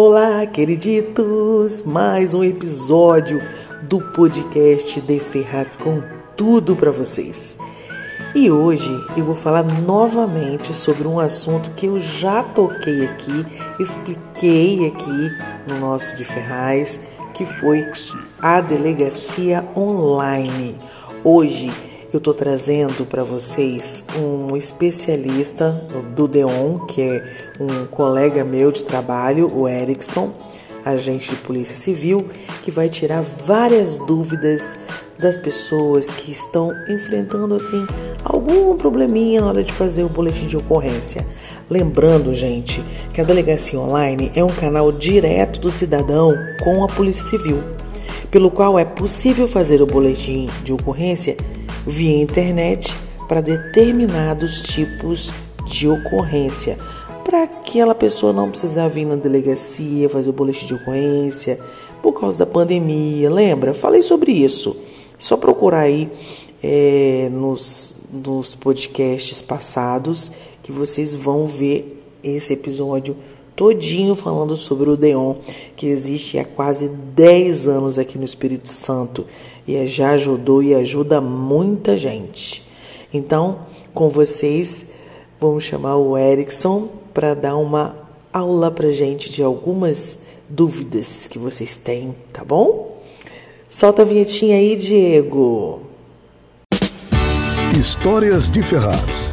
Olá, queriditos! Mais um episódio do podcast de Ferraz com tudo para vocês. E hoje eu vou falar novamente sobre um assunto que eu já toquei aqui, expliquei aqui no nosso de Ferraz, que foi a delegacia online. Hoje eu estou trazendo para vocês um especialista do DEON, que é um colega meu de trabalho, o Erickson, agente de polícia civil, que vai tirar várias dúvidas das pessoas que estão enfrentando assim algum probleminha na hora de fazer o boletim de ocorrência. Lembrando, gente, que a delegacia online é um canal direto do cidadão com a Polícia Civil, pelo qual é possível fazer o boletim de ocorrência via internet para determinados tipos de ocorrência, para aquela pessoa não precisar vir na delegacia fazer o boletim de ocorrência por causa da pandemia. Lembra? Falei sobre isso. Só procurar aí é, nos, nos podcasts passados que vocês vão ver esse episódio todinho falando sobre o Deon, que existe há quase 10 anos aqui no Espírito Santo e já ajudou e ajuda muita gente. Então, com vocês, vamos chamar o Erickson para dar uma aula para gente de algumas dúvidas que vocês têm, tá bom? Solta a vinhetinha aí, Diego. Histórias de Ferraz.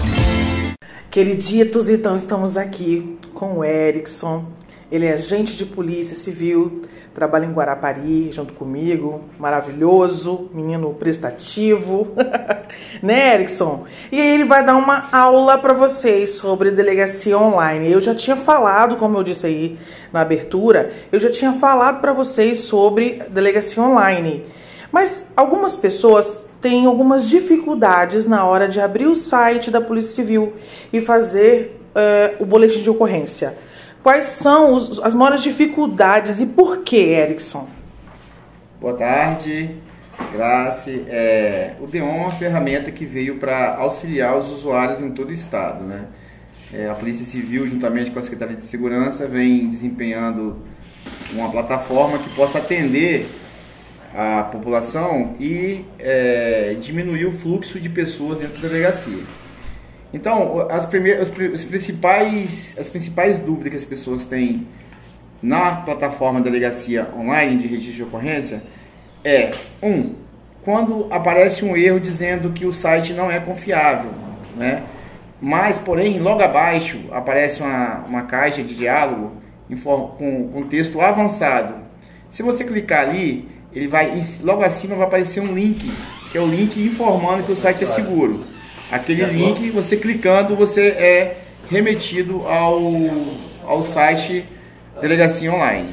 Queriditos, então estamos aqui com o Erickson. Ele é agente de polícia civil, trabalha em Guarapari junto comigo, maravilhoso, menino prestativo, né, Erickson? E aí ele vai dar uma aula para vocês sobre delegacia online. Eu já tinha falado, como eu disse aí na abertura, eu já tinha falado para vocês sobre delegacia online. Mas algumas pessoas têm algumas dificuldades na hora de abrir o site da Polícia Civil e fazer uh, o boletim de ocorrência. Quais são os, as maiores dificuldades e por que, Erickson? Boa tarde, Grace. É, o DEON é uma ferramenta que veio para auxiliar os usuários em todo o estado. Né? É, a Polícia Civil, juntamente com a Secretaria de Segurança, vem desempenhando uma plataforma que possa atender a população e é, diminuir o fluxo de pessoas dentro da delegacia. Então, as, primeiras, as, principais, as principais dúvidas que as pessoas têm na plataforma Delegacia Online de registro de ocorrência é, um, quando aparece um erro dizendo que o site não é confiável, né? Mas, porém, logo abaixo aparece uma, uma caixa de diálogo com, com texto avançado. Se você clicar ali, ele vai logo acima vai aparecer um link, que é o link informando que o site é seguro. Aquele link, você clicando, você é remetido ao, ao site Delegacia Online.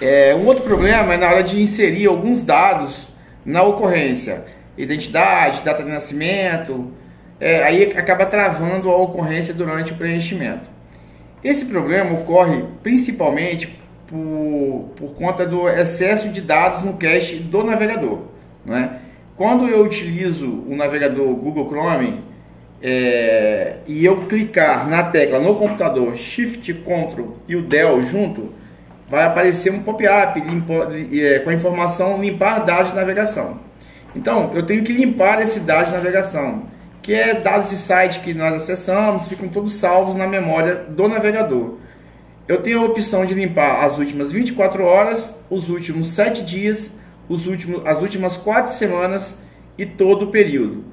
É, um outro problema é na hora de inserir alguns dados na ocorrência. Identidade, data de nascimento, é, aí acaba travando a ocorrência durante o preenchimento. Esse problema ocorre principalmente por, por conta do excesso de dados no cache do navegador. Não é? Quando eu utilizo o navegador Google Chrome é, e eu clicar na tecla no computador Shift Ctrl e o Del junto, vai aparecer um pop-up é, com a informação limpar dados de navegação. Então, eu tenho que limpar esse dado de navegação, que é dados de site que nós acessamos, ficam todos salvos na memória do navegador. Eu tenho a opção de limpar as últimas 24 horas, os últimos 7 dias os últimos, as últimas quatro semanas e todo o período.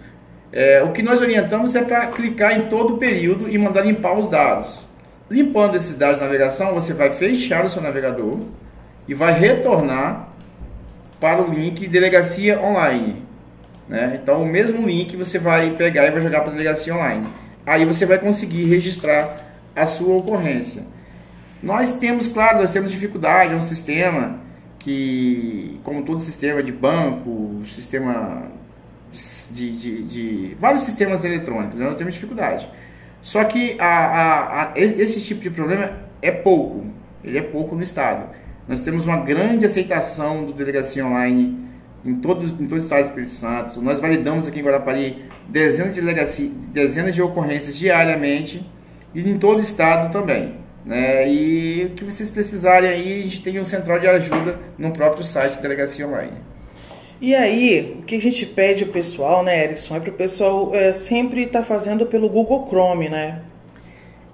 É, o que nós orientamos é para clicar em todo o período e mandar limpar os dados. Limpando esses dados de navegação, você vai fechar o seu navegador e vai retornar para o link Delegacia Online. Né? Então, o mesmo link você vai pegar e vai jogar para a Delegacia Online. Aí você vai conseguir registrar a sua ocorrência. Nós temos, claro, nós temos dificuldade, é um sistema que, como todo sistema de banco, sistema de, de, de vários sistemas eletrônicos, né, nós temos dificuldade. Só que a, a, a, esse tipo de problema é pouco, ele é pouco no Estado. Nós temos uma grande aceitação do delegacia online em todo, em todo o Estado do Espírito Santo. Nós validamos aqui em Guarapari dezenas de, delegacia, dezenas de ocorrências diariamente e em todo o Estado também. Né? E o que vocês precisarem aí, a gente tem um central de ajuda no próprio site Delegacia Online. E aí, o que a gente pede ao pessoal, né, Erickson, é para o pessoal é, sempre estar tá fazendo pelo Google Chrome, né?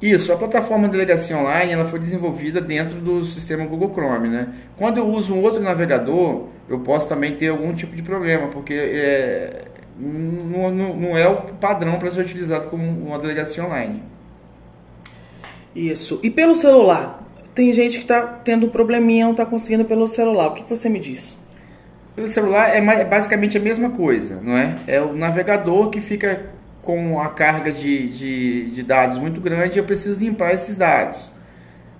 Isso, a plataforma Delegacia Online ela foi desenvolvida dentro do sistema Google Chrome, né? Quando eu uso um outro navegador, eu posso também ter algum tipo de problema, porque é, não, não, não é o padrão para ser utilizado como uma delegacia online. Isso. E pelo celular? Tem gente que está tendo um probleminha, não está conseguindo pelo celular. O que você me diz? Pelo celular é, é basicamente a mesma coisa, não é? É o navegador que fica com a carga de, de, de dados muito grande e eu preciso limpar esses dados.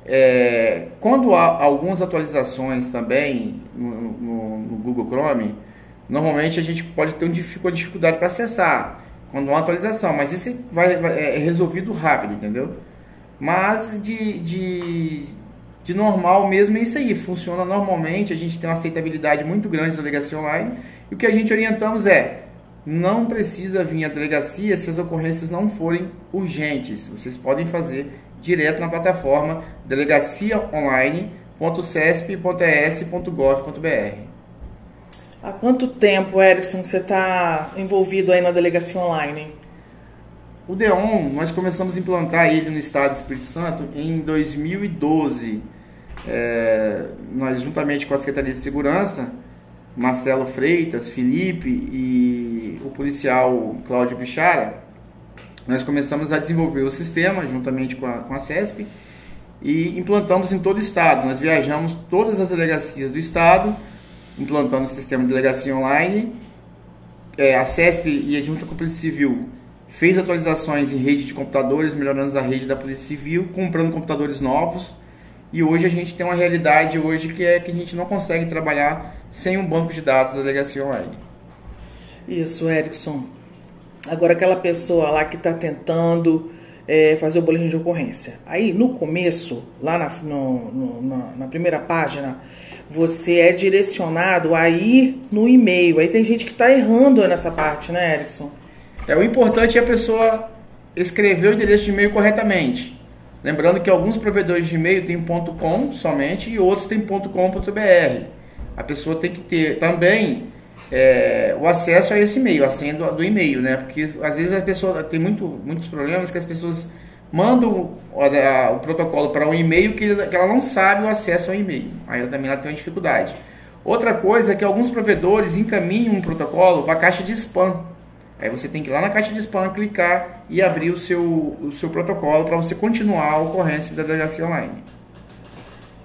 É, quando há algumas atualizações também no, no, no, Google Chrome, normalmente a gente pode ter um dificuldade para acessar quando há uma atualização, mas isso vai, vai, é resolvido rápido, entendeu? Mas de, de, de normal mesmo é isso aí, funciona normalmente, a gente tem uma aceitabilidade muito grande da delegacia online. E o que a gente orientamos é, não precisa vir à delegacia se as ocorrências não forem urgentes. Vocês podem fazer direto na plataforma delegaciaonline.cesp.es.gov.br. Há quanto tempo, Erickson, você está envolvido aí na delegacia online? O DEON, nós começamos a implantar ele no estado do Espírito Santo em 2012. É, nós, juntamente com a Secretaria de Segurança, Marcelo Freitas, Felipe e o policial Cláudio Pichara, nós começamos a desenvolver o sistema juntamente com a, com a CESP e implantamos em todo o estado. Nós viajamos todas as delegacias do estado, implantando o sistema de delegacia online. É, a CESP e com a Polícia Civil fez atualizações em rede de computadores, melhorando a rede da Polícia Civil, comprando computadores novos. E hoje a gente tem uma realidade hoje que é que a gente não consegue trabalhar sem um banco de dados da delegacia online. Isso, Erickson. Agora aquela pessoa lá que está tentando é, fazer o boletim de ocorrência. Aí no começo, lá na, no, no, na, na primeira página, você é direcionado a ir no e-mail. Aí tem gente que está errando nessa parte, né, Erickson? É, o importante é a pessoa escrever o endereço de e-mail corretamente. Lembrando que alguns provedores de e-mail têm .com somente e outros têm .com.br. A pessoa tem que ter também é, o acesso a esse e-mail, a senha do, do e-mail, né? Porque às vezes a pessoa tem muito, muitos problemas que as pessoas mandam o, a, o protocolo para um e-mail que, que, ela não sabe o acesso ao e-mail. Aí ela também ela tem uma dificuldade. Outra coisa é que alguns provedores encaminham um protocolo para a caixa de spam. Aí você tem que ir lá na caixa de spam, clicar e abrir o seu, o seu protocolo para você continuar a ocorrência da delegacia online.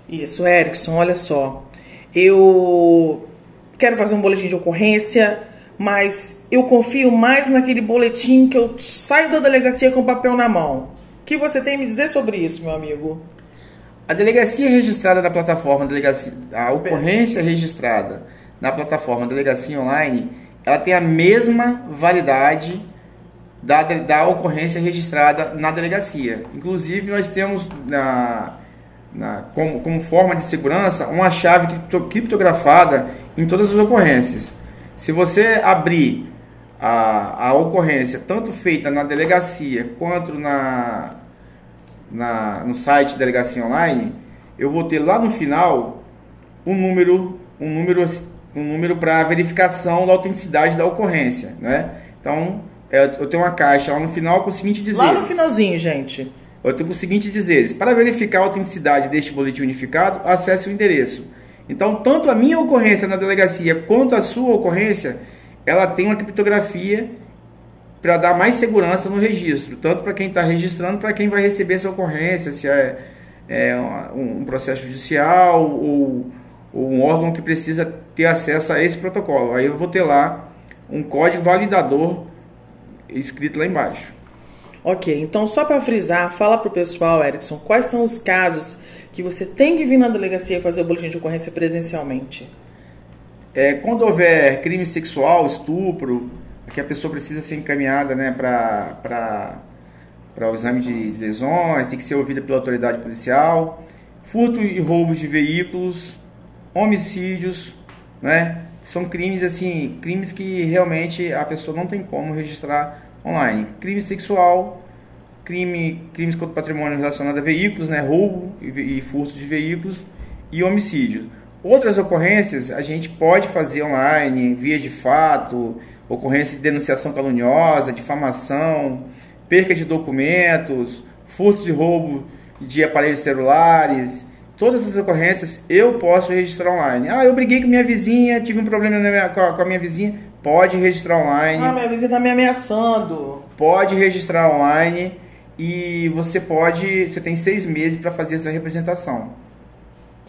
Isso, Erickson, olha só. Eu quero fazer um boletim de ocorrência, mas eu confio mais naquele boletim que eu saio da delegacia com o papel na mão. O que você tem a me dizer sobre isso, meu amigo? A delegacia registrada na plataforma delegacia, a ocorrência registrada na plataforma delegacia online ela tem a mesma validade da, da ocorrência registrada na delegacia. Inclusive, nós temos na, na, como, como forma de segurança uma chave criptografada em todas as ocorrências. Se você abrir a, a ocorrência, tanto feita na delegacia quanto na, na, no site Delegacia Online, eu vou ter lá no final um número, um número um número para verificação da autenticidade da ocorrência, né? Então, é, eu tenho uma caixa lá no final com o seguinte dizer. Lá no finalzinho, gente. Eu tenho o seguinte dizeres. Para verificar a autenticidade deste boletim unificado, acesse o endereço. Então, tanto a minha ocorrência na delegacia quanto a sua ocorrência, ela tem uma criptografia para dar mais segurança no registro, tanto para quem está registrando, para quem vai receber essa ocorrência, se é, é um processo judicial ou um órgão que precisa ter acesso a esse protocolo. Aí eu vou ter lá um código validador escrito lá embaixo. Ok, então só para frisar, fala para o pessoal, Erickson, quais são os casos que você tem que vir na delegacia fazer o boletim de ocorrência presencialmente? É, quando houver crime sexual, estupro, que a pessoa precisa ser encaminhada né, para o exame de lesões, tem que ser ouvida pela autoridade policial, furto e roubos de veículos, homicídios, né? São crimes assim, crimes que realmente a pessoa não tem como registrar online. Crime sexual, crime, crimes contra o patrimônio relacionado a veículos, né? Roubo e, e furto de veículos e homicídio. Outras ocorrências a gente pode fazer online, via de fato, ocorrência de denunciação caluniosa, difamação, perca de documentos, furtos e roubo de aparelhos celulares, todas as ocorrências eu posso registrar online. Ah, eu briguei com minha vizinha, tive um problema minha, com, a, com, a, minha vizinha, pode registrar online. Ah, minha vizinha está me ameaçando. Pode registrar online e você pode, você tem seis meses para fazer essa representação.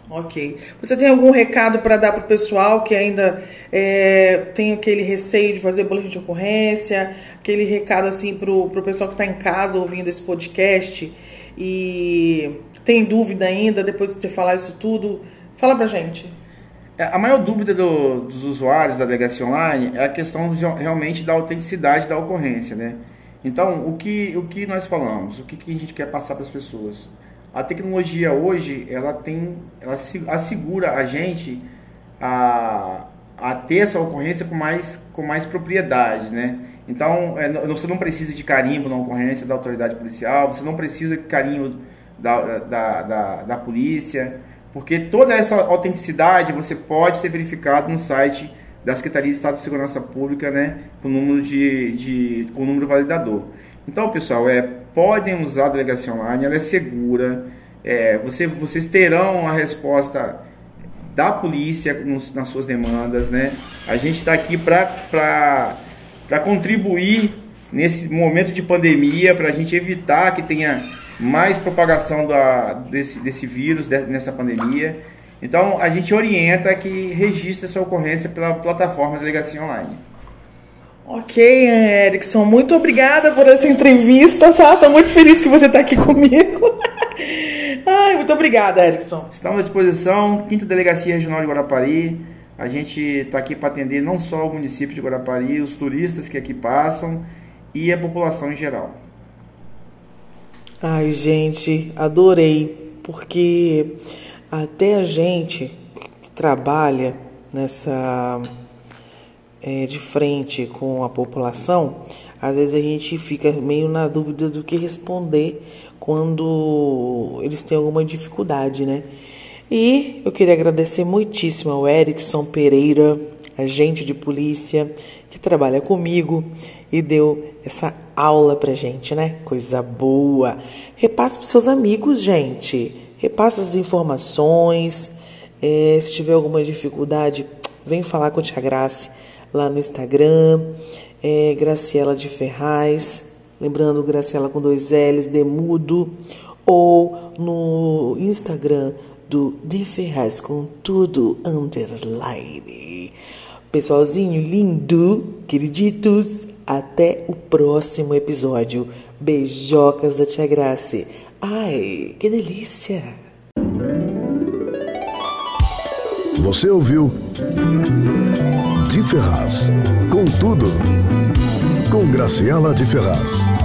Ok. Você tem algum recado para dar para o pessoal que ainda é, tem aquele receio de fazer boletim de ocorrência? Aquele recado assim para o pessoal que está em casa ouvindo esse podcast e tem dúvida ainda depois de você falar isso tudo? Fala para gente. É, a maior dúvida do, dos usuários da delegacia online é a questão realmente da autenticidade da ocorrência, né? Então, o que, o que nós falamos? O que, que a gente quer passar para as pessoas? a tecnologia hoje ela tem ela assegura a gente a, a ter essa ocorrência com mais com mais propriedade né então é, você não precisa de carimbo na ocorrência da autoridade policial você não precisa de carimbo da, da, da, da polícia porque toda essa autenticidade você pode ser verificado no site da Secretaria de Estado de Segurança Pública, né, com número de, de com número validador. Então, pessoal, é podem usar a delegacia online, ela é segura. É, você, vocês terão a resposta da polícia nos, nas suas demandas, né? A gente está aqui para contribuir nesse momento de pandemia, para a gente evitar que tenha mais propagação da, desse, desse vírus, de, nessa pandemia. Então, a gente orienta que registre essa ocorrência pela plataforma Delegacia Online. Ok, Erickson, muito obrigada por essa entrevista, tá? Tô muito feliz que você está aqui comigo. Ai, muito obrigada, Erickson. Estamos à disposição, Quinta Delegacia Regional de Guarapari. A gente está aqui para atender não só o município de Guarapari, os turistas que aqui passam e a população em geral. Ai, gente, adorei, porque até a gente que trabalha nessa é, de frente com a população, às vezes a gente fica meio na dúvida do que responder quando eles têm alguma dificuldade, né? E eu queria agradecer muitíssimo ao Erickson Pereira, agente de polícia, que trabalha comigo e deu essa aula pra gente, né? Coisa boa. Repasse pros seus amigos, gente. Repasse as informações. É, se tiver alguma dificuldade, vem falar com a Tia Grace lá no Instagram, é Graciela de Ferraz, lembrando Graciela com dois L's, Demudo, ou no Instagram do De Ferraz com tudo underline. Pessoalzinho lindo, queriditos, até o próximo episódio. Beijocas da Tia Grace. Ai, que delícia! Você ouviu? de Ferraz. Com tudo. Com Graciela de Ferraz.